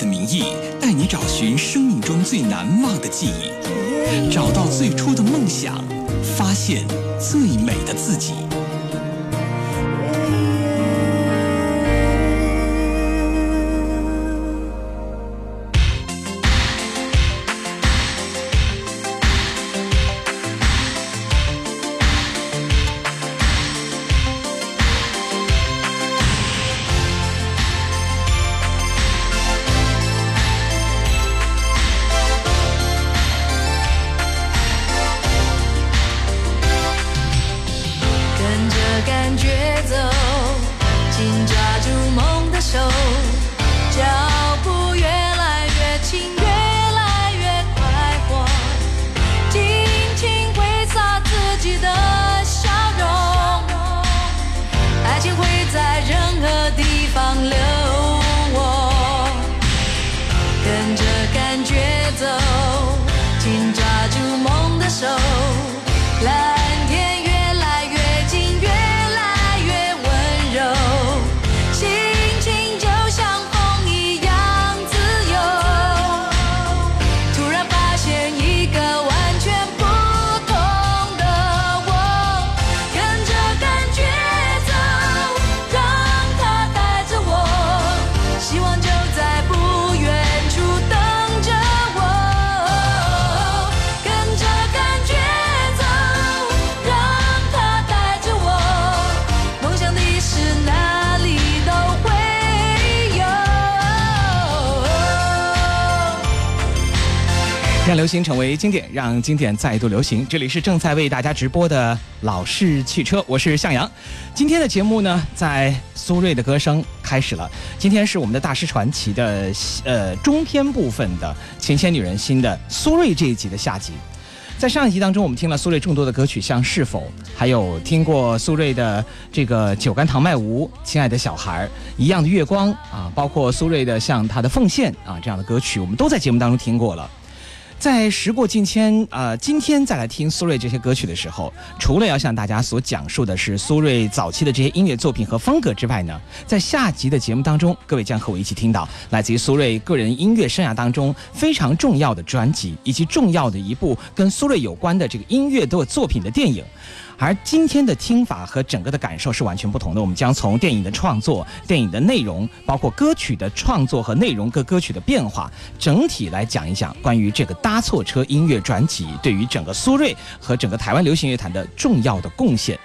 的名义，带你找寻生命中最难忘的记忆，找到最初的梦想，发现最美的自己。让流行成为经典，让经典再度流行。这里是正在为大家直播的老式汽车，我是向阳。今天的节目呢，在苏芮的歌声开始了。今天是我们的大师传奇的呃中篇部分的《琴弦女人心》的苏芮这一集的下集。在上一集当中，我们听了苏芮众多的歌曲，像《是否》，还有听过苏芮的这个《酒干倘卖无》《亲爱的小孩》《一样的月光》啊，包括苏芮的像她的《奉献》啊这样的歌曲，我们都在节目当中听过了。在时过境迁，呃，今天再来听苏芮这些歌曲的时候，除了要向大家所讲述的是苏芮早期的这些音乐作品和风格之外呢，在下集的节目当中，各位将和我一起听到来自于苏芮个人音乐生涯当中非常重要的专辑，以及重要的一部跟苏芮有关的这个音乐的作品的电影。而今天的听法和整个的感受是完全不同的。我们将从电影的创作、电影的内容，包括歌曲的创作和内容各歌曲的变化，整体来讲一讲关于这个搭错车音乐专辑对于整个苏芮和整个台湾流行乐坛的重要的贡献。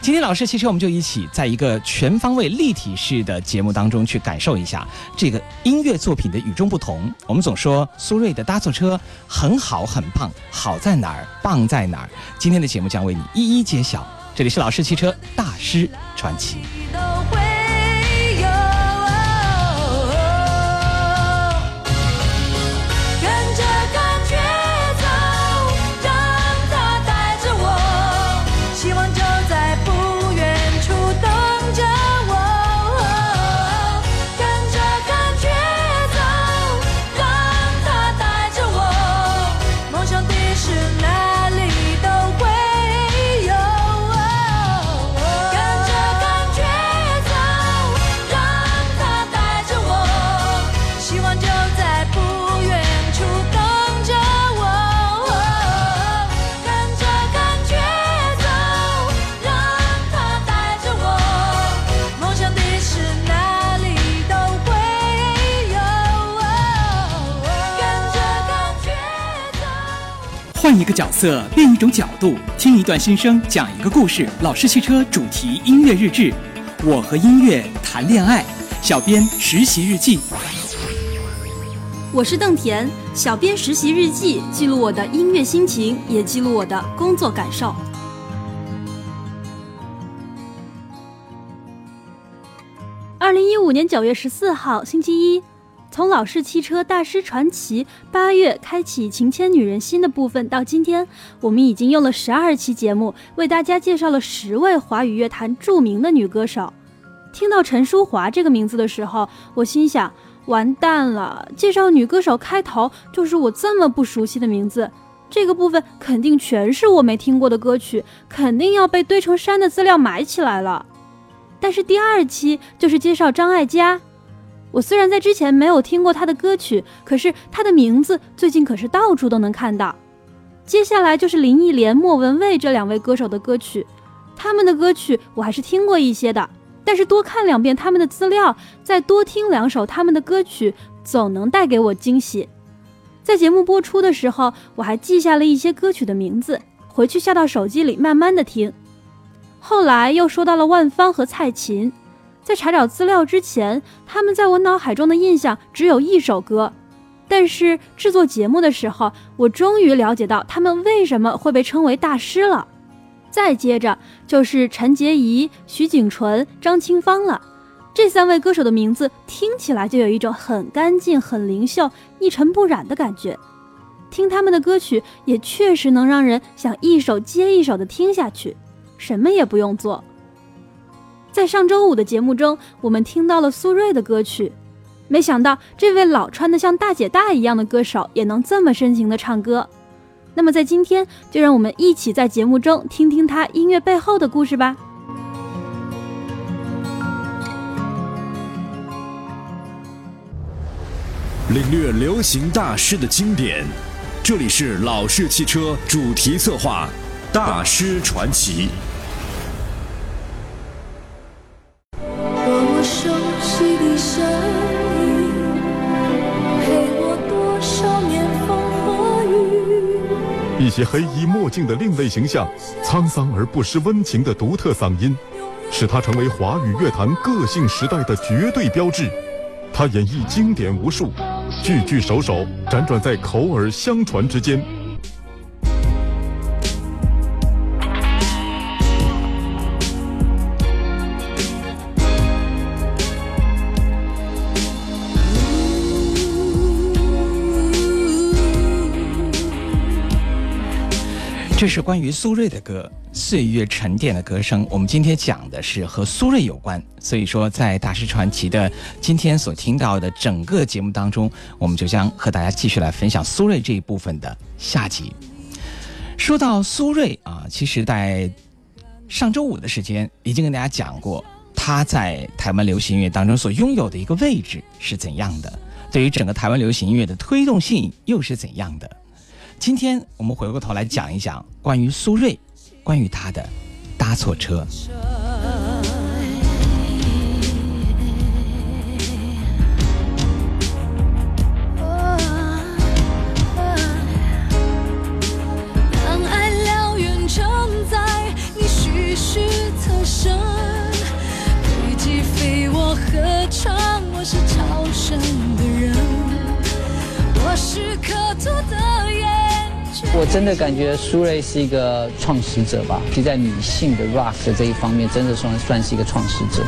今天老师汽车，我们就一起在一个全方位立体式的节目当中去感受一下这个音乐作品的与众不同。我们总说苏芮的搭错车很好很棒，好在哪儿，棒在哪儿？今天的节目将为你一一揭晓。这里是老式汽车大师传奇。换一个角色，另一种角度，听一段心声，讲一个故事。老式汽车主题音乐日志，我和音乐谈恋爱。小编实习日记。我是邓田，小编实习日记，记录我的音乐心情，也记录我的工作感受。二零一五年九月十四号，星期一。从老式汽车大师传奇八月开启情牵女人心的部分到今天，我们已经用了十二期节目为大家介绍了十位华语乐坛著名的女歌手。听到陈淑桦这个名字的时候，我心想：完蛋了！介绍女歌手开头就是我这么不熟悉的名字，这个部分肯定全是我没听过的歌曲，肯定要被堆成山的资料埋起来了。但是第二期就是介绍张艾嘉。我虽然在之前没有听过他的歌曲，可是他的名字最近可是到处都能看到。接下来就是林忆莲、莫文蔚这两位歌手的歌曲，他们的歌曲我还是听过一些的，但是多看两遍他们的资料，再多听两首他们的歌曲，总能带给我惊喜。在节目播出的时候，我还记下了一些歌曲的名字，回去下到手机里慢慢的听。后来又说到了万芳和蔡琴。在查找资料之前，他们在我脑海中的印象只有一首歌，但是制作节目的时候，我终于了解到他们为什么会被称为大师了。再接着就是陈洁仪、徐景纯、张清芳了，这三位歌手的名字听起来就有一种很干净、很灵秀、一尘不染的感觉。听他们的歌曲也确实能让人想一首接一首的听下去，什么也不用做。在上周五的节目中，我们听到了苏芮的歌曲，没想到这位老穿的像大姐大一样的歌手也能这么深情的唱歌。那么在今天，就让我们一起在节目中听听她音乐背后的故事吧。领略流行大师的经典，这里是老式汽车主题策划《大师传奇》。一些黑衣墨镜的另类形象，沧桑而不失温情的独特嗓音，使他成为华语乐坛个性时代的绝对标志。他演绎经典无数，句句首首辗转在口耳相传之间。这是关于苏芮的歌，岁月沉淀的歌声。我们今天讲的是和苏芮有关，所以说在大师传奇的今天所听到的整个节目当中，我们就将和大家继续来分享苏芮这一部分的下集。说到苏芮啊，其实在上周五的时间已经跟大家讲过，她在台湾流行音乐当中所拥有的一个位置是怎样的，对于整个台湾流行音乐的推动性又是怎样的。今天我们回过头来讲一讲关于苏芮，关于她的搭错车。当爱燎原承载你徐徐侧身，堆积飞我合唱，我是超生的人，我是刻图的。我真的感觉苏芮是一个创始者吧，就在女性的 rock 的这一方面，真的算算是一个创始者。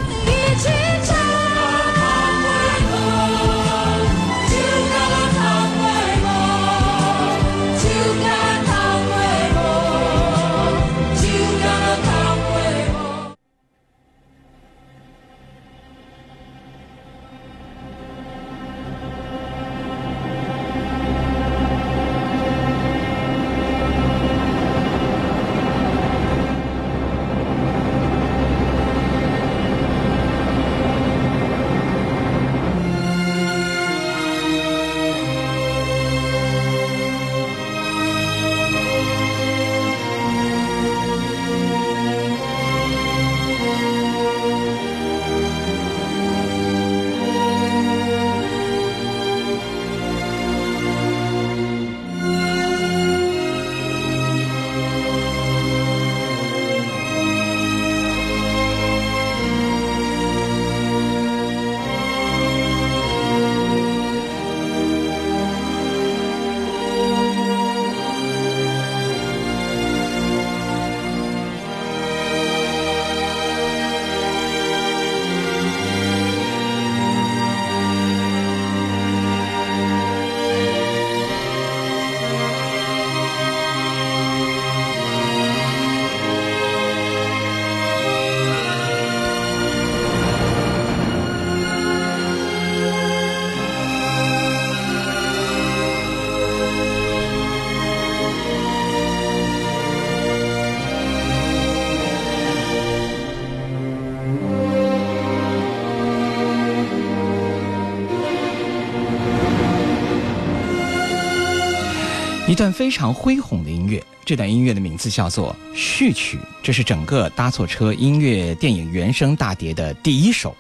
一段非常恢宏的音乐。这段音乐的名字叫做《序曲》，这是整个搭错车音乐电影原声大碟的第一首。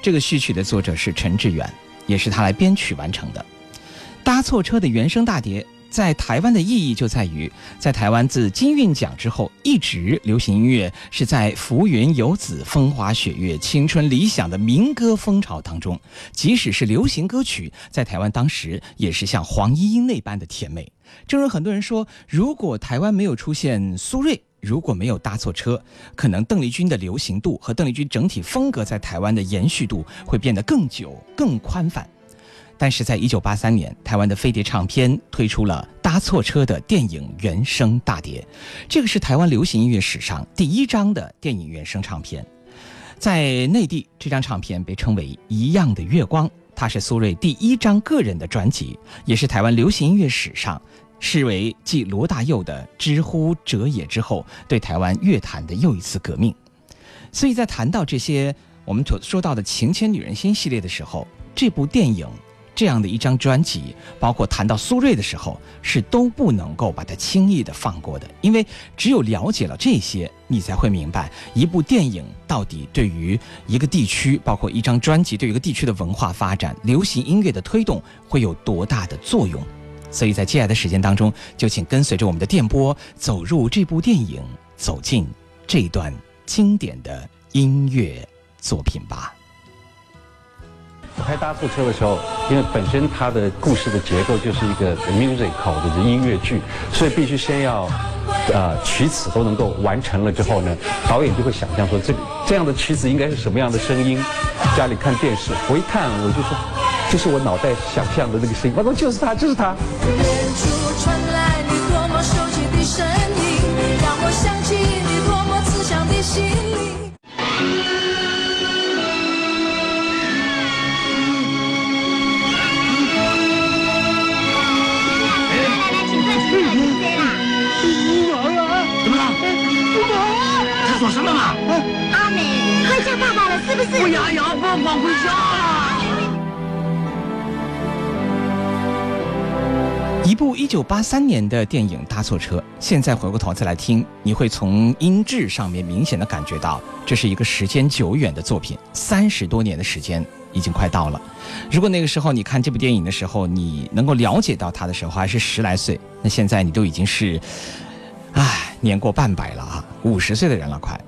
这个序曲的作者是陈志远，也是他来编曲完成的。搭错车的原声大碟。在台湾的意义就在于，在台湾自金韵奖之后，一直流行音乐是在浮云游子、风花雪月、青春理想的民歌风潮当中。即使是流行歌曲，在台湾当时也是像黄莺莺那般的甜美。正如很多人说，如果台湾没有出现苏芮，如果没有搭错车，可能邓丽君的流行度和邓丽君整体风格在台湾的延续度会变得更久、更宽泛。但是在一九八三年，台湾的飞碟唱片推出了《搭错车》的电影原声大碟，这个是台湾流行音乐史上第一张的电影原声唱片。在内地，这张唱片被称为《一样的月光》，它是苏芮第一张个人的专辑，也是台湾流行音乐史上视为继罗大佑的《知乎者也》之后，对台湾乐坛的又一次革命。所以在谈到这些我们所说到的《情牵女人心》系列的时候，这部电影。这样的一张专辑，包括谈到苏芮的时候，是都不能够把它轻易的放过的，因为只有了解了这些，你才会明白一部电影到底对于一个地区，包括一张专辑对于一个地区的文化发展、流行音乐的推动会有多大的作用。所以在接下来的时间当中，就请跟随着我们的电波，走入这部电影，走进这段经典的音乐作品吧。拍搭错车的时候，因为本身它的故事的结构就是一个 musical 的音乐剧，所以必须先要，呃，曲子都能够完成了之后呢，导演就会想象说这这样的曲子应该是什么样的声音。家里看电视，我一看我就说，这是我脑袋想象的那个声音，我说就是他，就是他。说是不是？不要要不光回家了。一部一九八三年的电影《搭错车》，现在回过头再来听，你会从音质上面明显的感觉到，这是一个时间久远的作品，三十多年的时间已经快到了。如果那个时候你看这部电影的时候，你能够了解到它的时候还是十来岁，那现在你都已经是。唉，年过半百了啊，五十岁的人了快，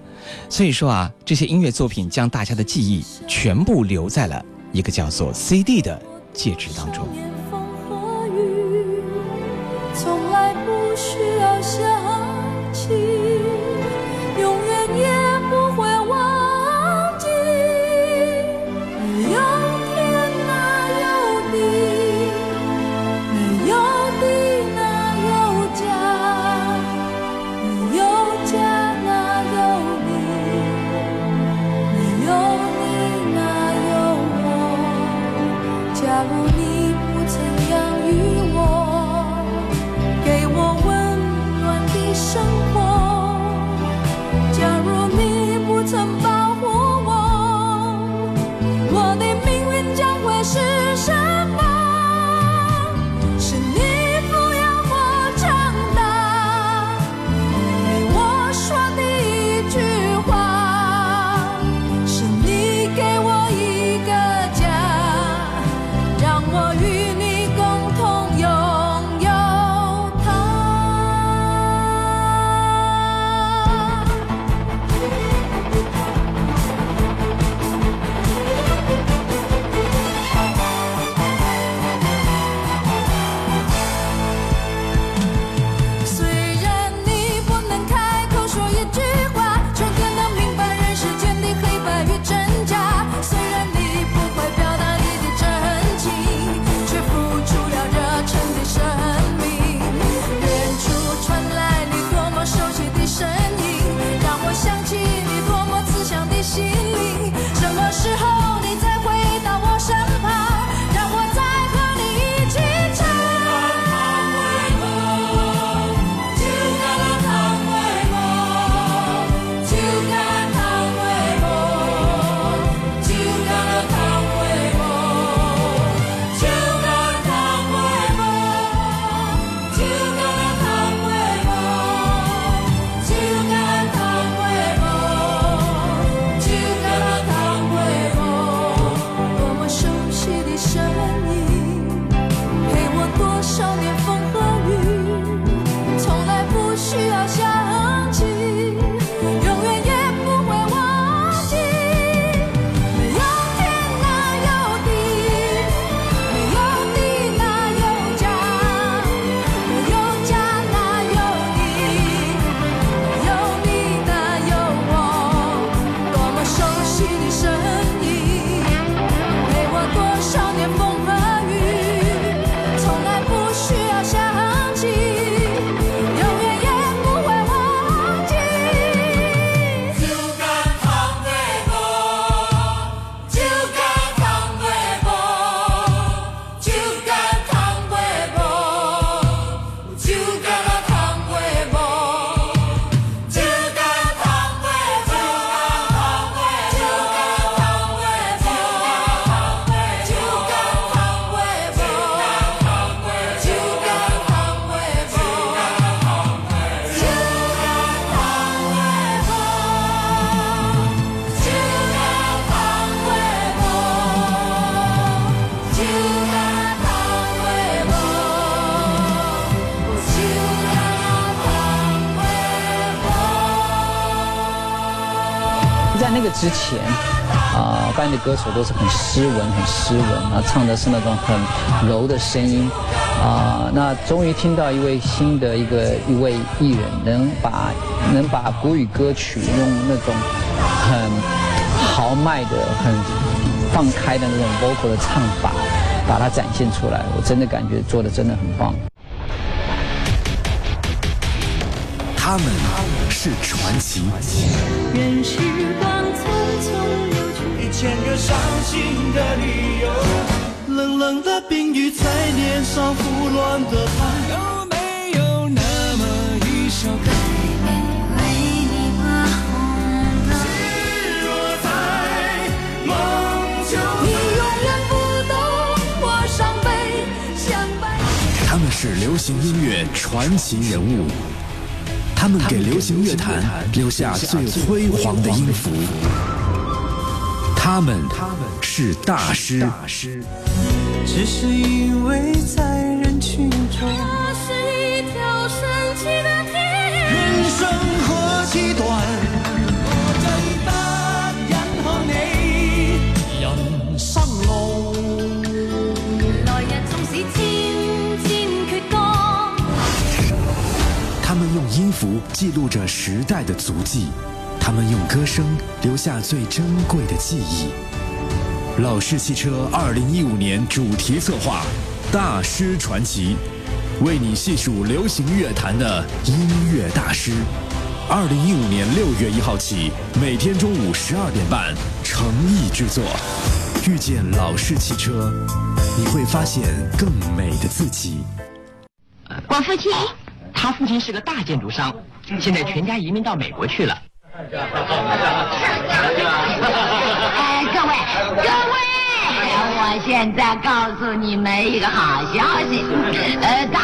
所以说啊，这些音乐作品将大家的记忆全部留在了一个叫做 CD 的介质当中。从来不需要想起。在那个之前，啊，班的歌手都是很斯文、很斯文啊，唱的是那种很柔的声音，啊，那终于听到一位新的一个一位艺人，能把能把国语歌曲用那种很豪迈的、很放开的那种 vocal 的唱法，把它展现出来，我真的感觉做的真的很棒。他们是传奇。任时光匆匆流去，一千个伤心的理由。冷冷的冰雨在脸上胡乱的拍，有没有那么一首歌？为你画红的，日落在梦中。你永远不懂我伤悲，像白。他们是流行音乐传奇人物。他们给流行乐坛留下最辉煌的音符。他们是大师。只是因为在人群中，这是一条神奇的天。人生代的足迹，他们用歌声留下最珍贵的记忆。老式汽车二零一五年主题策划《大师传奇》，为你细数流行乐坛的音乐大师。二零一五年六月一号起，每天中午十二点半，诚意制作。遇见老式汽车，你会发现更美的自己。我父亲，他父亲是个大建筑商，现在全家移民到美国去了。哎，各位，各位，我现在告诉你们一个好消息，呃，他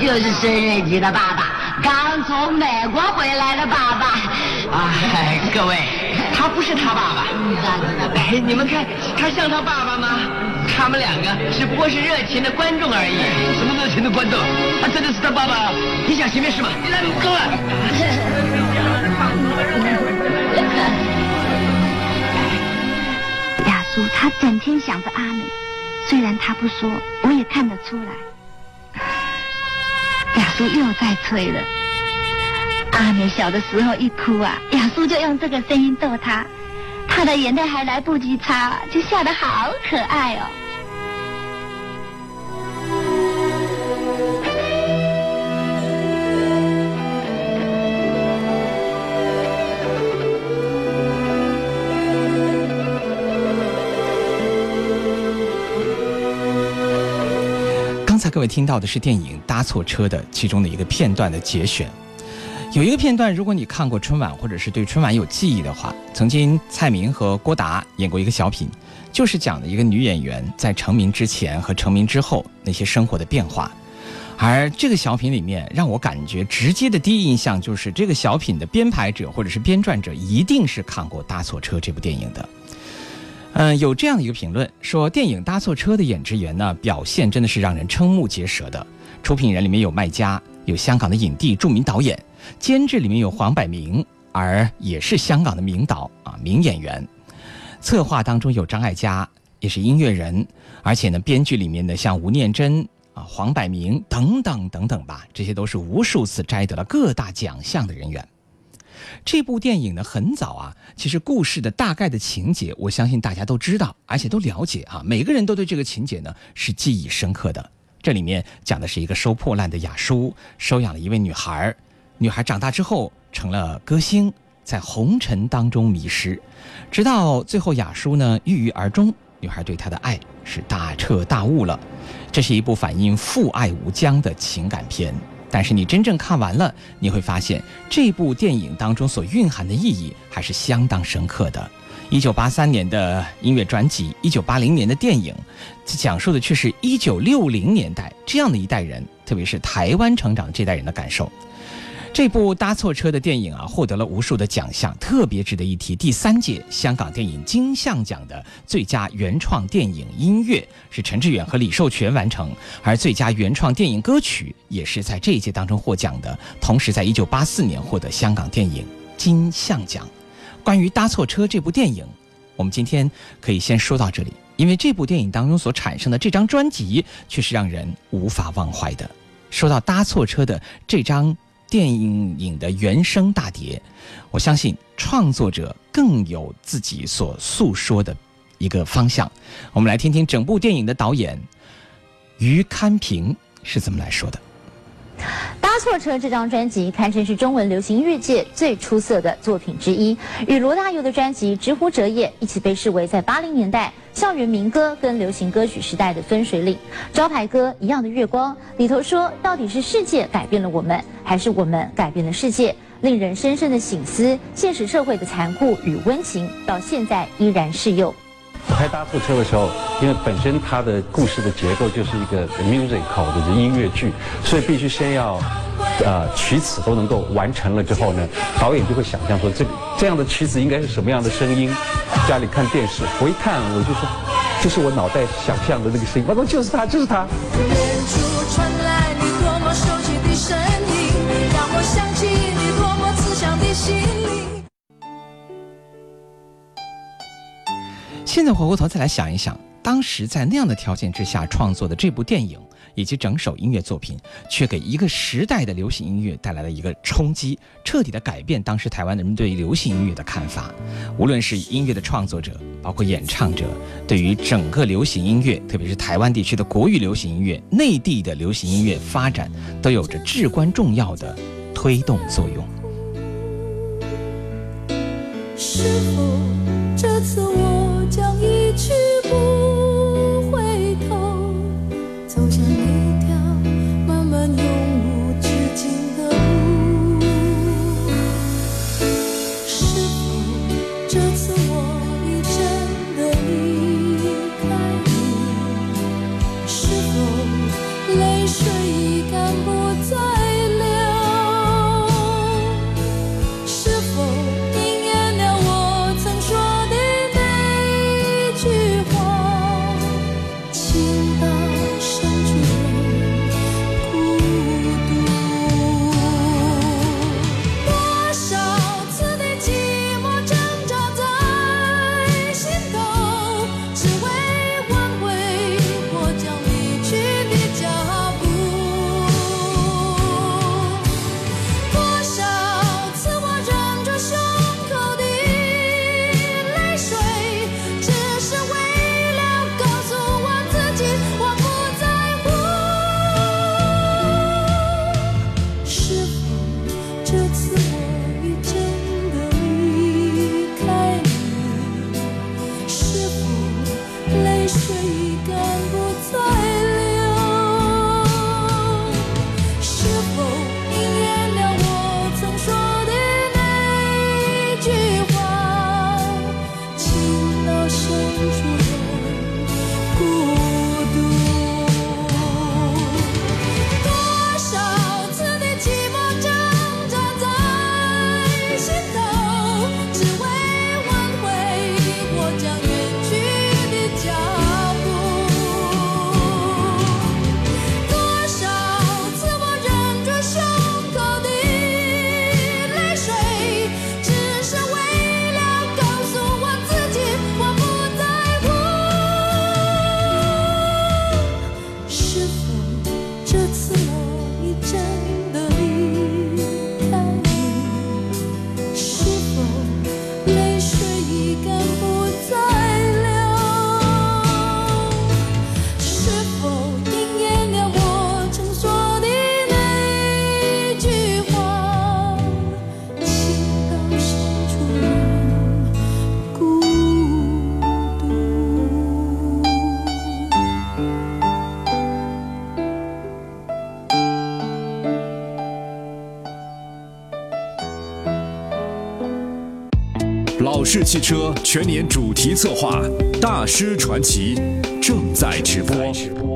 就是孙瑞吉的爸爸，刚从美国回来的爸爸。啊，各位，他不是他爸爸。哎，你们看，他像他爸爸吗？他们两个只不过是热情的观众而已。什么热情的观众？他真的是他爸爸？你想行没事吗？你来，够了。雅苏他整天想着阿美，虽然他不说，我也看得出来。雅苏又在催了。阿美小的时候一哭啊，雅苏就用这个声音逗她，她的眼泪还来不及擦，就笑得好可爱哦。各位听到的是电影《搭错车》的其中的一个片段的节选。有一个片段，如果你看过春晚或者是对春晚有记忆的话，曾经蔡明和郭达演过一个小品，就是讲的一个女演员在成名之前和成名之后那些生活的变化。而这个小品里面，让我感觉直接的第一印象就是，这个小品的编排者或者是编撰者一定是看过《搭错车》这部电影的。嗯，有这样的一个评论说，电影《搭错车》的演职员呢，表现真的是让人瞠目结舌的。出品人里面有麦家，有香港的影帝、著名导演；监制里面有黄百鸣，而也是香港的名导啊，名演员。策划当中有张艾嘉，也是音乐人，而且呢，编剧里面的像吴念真啊、黄百鸣等等等等吧，这些都是无数次摘得了各大奖项的人员。这部电影呢很早啊，其实故事的大概的情节，我相信大家都知道，而且都了解啊，每个人都对这个情节呢是记忆深刻的。这里面讲的是一个收破烂的雅叔收养了一位女孩，女孩长大之后成了歌星，在红尘当中迷失，直到最后雅叔呢郁郁而终，女孩对他的爱是大彻大悟了。这是一部反映父爱无疆的情感片。但是你真正看完了，你会发现这部电影当中所蕴含的意义还是相当深刻的。一九八三年的音乐专辑，一九八零年的电影，讲述的却是一九六零年代这样的一代人，特别是台湾成长这代人的感受。这部搭错车的电影啊，获得了无数的奖项，特别值得一提。第三届香港电影金像奖的最佳原创电影音乐是陈志远和李寿全完成，而最佳原创电影歌曲也是在这一届当中获奖的。同时，在一九八四年获得香港电影金像奖。关于《搭错车》这部电影，我们今天可以先说到这里，因为这部电影当中所产生的这张专辑却是让人无法忘怀的。说到《搭错车》的这张电影影的原声大碟，我相信创作者更有自己所诉说的一个方向。我们来听听整部电影的导演于堪平是怎么来说的。错车这张专辑堪称是中文流行乐界最出色的作品之一，与罗大佑的专辑《直呼折叶》一起被视为在八零年代校园民歌跟流行歌曲时代的分水岭。招牌歌《一样的月光》里头说，到底是世界改变了我们，还是我们改变了世界？令人深深的醒思，现实社会的残酷与温情，到现在依然适用。开大货车的时候，因为本身它的故事的结构就是一个 musical 的音乐剧，所以必须先要，呃，曲子都能够完成了之后呢，导演就会想象说，这个这样的曲子应该是什么样的声音。家里看电视，我一看我就说，就是我脑袋想象的那个声音，我说就是他，就是他。现在回过头再来想一想，当时在那样的条件之下创作的这部电影以及整首音乐作品，却给一个时代的流行音乐带来了一个冲击，彻底的改变当时台湾人们对流行音乐的看法。无论是音乐的创作者，包括演唱者，对于整个流行音乐，特别是台湾地区的国语流行音乐、内地的流行音乐发展，都有着至关重要的推动作用。是否这次我将一去汽车全年主题策划《大师传奇》正在直播。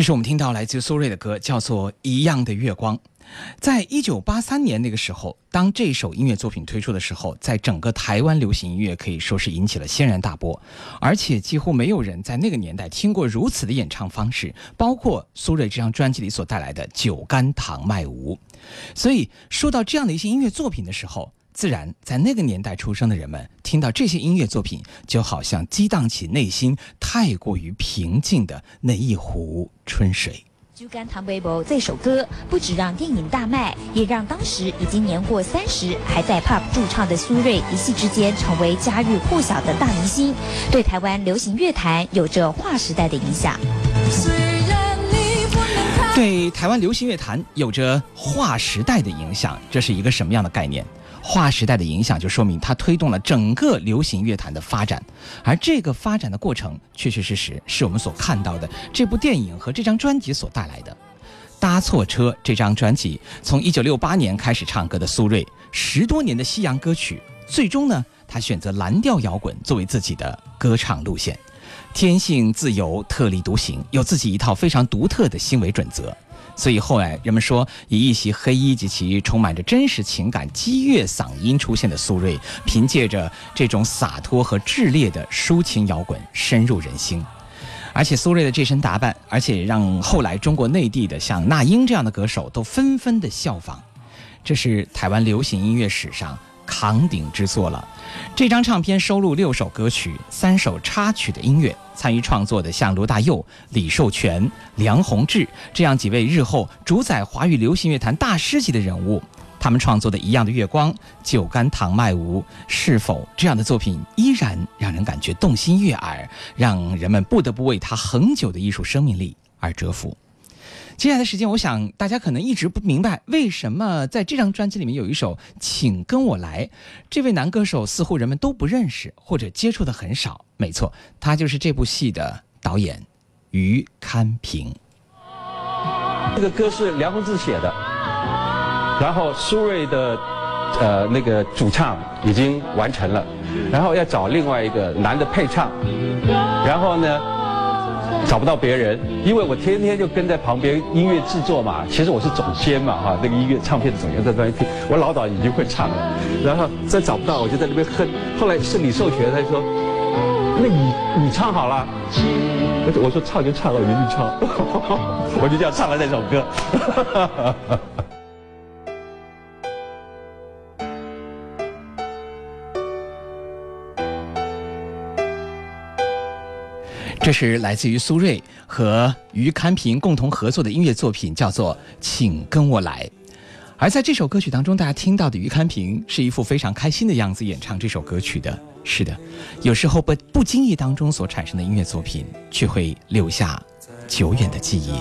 这是我们听到来自苏芮的歌，叫做《一样的月光》。在一九八三年那个时候，当这首音乐作品推出的时候，在整个台湾流行音乐可以说是引起了轩然大波，而且几乎没有人在那个年代听过如此的演唱方式，包括苏芮这张专辑里所带来的《酒干倘卖无》。所以说到这样的一些音乐作品的时候，自然在那个年代出生的人们听到这些音乐作品，就好像激荡起内心太过于平静的那一壶春水。《酒干倘卖无》这首歌不止让电影大卖，也让当时已经年过三十还在 pub 驻唱的苏芮一夕之间成为家喻户晓的大明星，对台湾流行乐坛有着划时代的影响。对台湾流行乐坛有着划时代的影响，这是一个什么样的概念？划时代的影响，就说明它推动了整个流行乐坛的发展，而这个发展的过程，确确实实是我们所看到的这部电影和这张专辑所带来的。搭错车这张专辑，从一九六八年开始唱歌的苏芮，十多年的西洋歌曲，最终呢，他选择蓝调摇滚作为自己的歌唱路线，天性自由，特立独行，有自己一套非常独特的行为准则。所以后来人们说，以一袭黑衣及其充满着真实情感、激越嗓音出现的苏芮，凭借着这种洒脱和炽烈的抒情摇滚深入人心。而且苏芮的这身打扮，而且让后来中国内地的像那英这样的歌手都纷纷的效仿。这是台湾流行音乐史上扛鼎之作了。这张唱片收录六首歌曲、三首插曲的音乐。参与创作的像罗大佑、李寿全、梁鸿志这样几位日后主宰华语流行乐坛大师级的人物，他们创作的一样的月光、酒干倘卖无，是否这样的作品依然让人感觉动心悦耳，让人们不得不为他恒久的艺术生命力而折服？接下来的时间，我想大家可能一直不明白，为什么在这张专辑里面有一首《请跟我来》，这位男歌手似乎人们都不认识或者接触的很少。没错，他就是这部戏的导演于堪平。这个歌是梁鸿志写的，然后苏芮的呃那个主唱已经完成了，然后要找另外一个男的配唱，然后呢？找不到别人，因为我天天就跟在旁边音乐制作嘛。其实我是总监嘛，哈，那个音乐唱片的总监在那边听。我老早已经会唱了，然后再找不到，我就在那边哼。后来是李寿全，他说：“那你你唱好了。”我说：“唱就唱了，我就去唱。”我就这样唱了那首歌。这是来自于苏芮和于堪平共同合作的音乐作品，叫做《请跟我来》。而在这首歌曲当中，大家听到的于堪平是一副非常开心的样子演唱这首歌曲的。是的，有时候不不经意当中所产生的音乐作品，却会留下久远的记忆。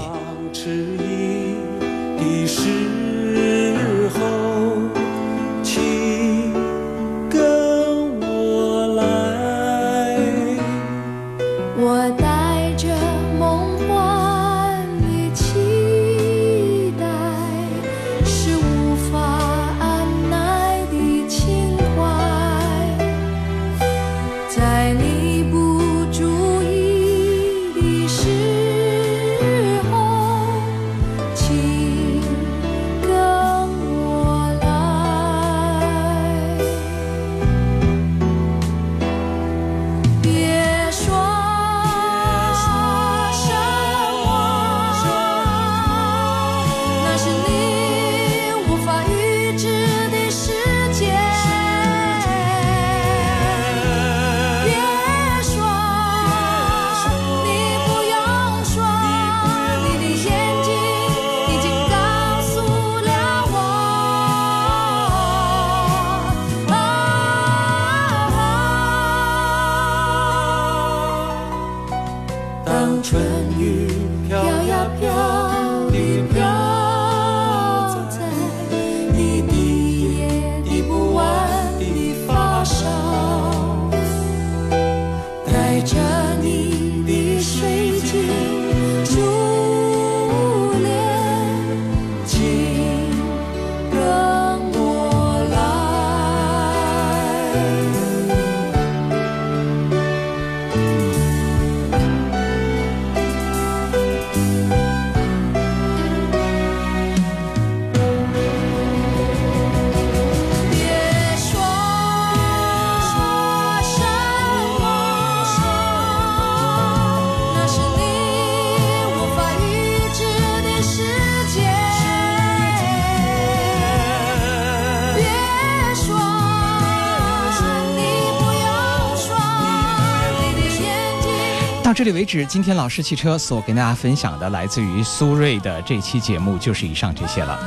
这里为止，今天老式汽车所跟大家分享的来自于苏瑞的这期节目就是以上这些了。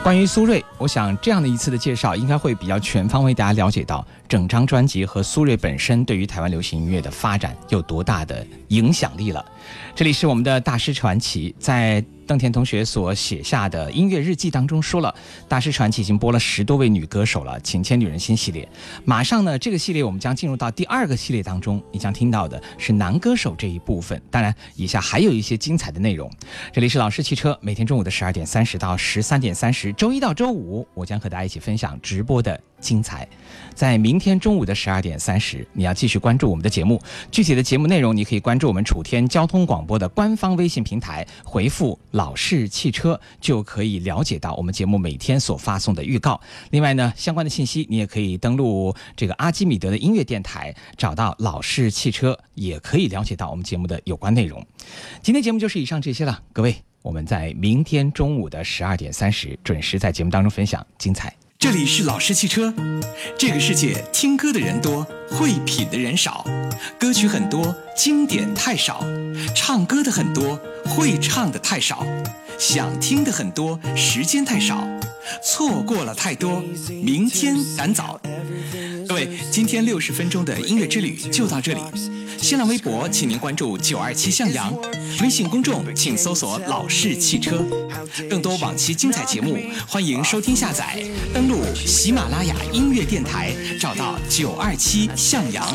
关于苏瑞，我想这样的一次的介绍应该会比较全方位，大家了解到整张专辑和苏瑞本身对于台湾流行音乐的发展有多大的影响力了。这里是我们的大师传奇，在。邓田同学所写下的音乐日记当中说了，《大师传奇》已经播了十多位女歌手了，《请牵女人心》系列。马上呢，这个系列我们将进入到第二个系列当中，你将听到的是男歌手这一部分。当然，以下还有一些精彩的内容。这里是老师汽车，每天中午的十二点三十到十三点三十，周一到周五，我将和大家一起分享直播的。精彩，在明天中午的十二点三十，你要继续关注我们的节目。具体的节目内容，你可以关注我们楚天交通广播的官方微信平台，回复“老式汽车”就可以了解到我们节目每天所发送的预告。另外呢，相关的信息你也可以登录这个阿基米德的音乐电台，找到“老式汽车”，也可以了解到我们节目的有关内容。今天节目就是以上这些了，各位，我们在明天中午的十二点三十准时在节目当中分享精彩。这里是老式汽车。这个世界听歌的人多，会品的人少，歌曲很多，经典太少；唱歌的很多，会唱的太少；想听的很多，时间太少，错过了太多。明天赶早。各位，今天六十分钟的音乐之旅就到这里。新浪微博，请您关注九二七向阳；微信公众，请搜索“老式汽车”。更多往期精彩节目，欢迎收听下载。登录喜马拉雅音乐电台，找到九二七向阳。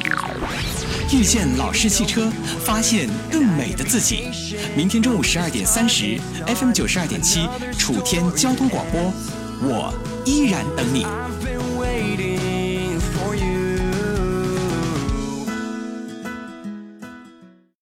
遇见老式汽车，发现更美的自己。明天中午十二点三十，FM 九十二点七，楚天交通广播，我依然等你。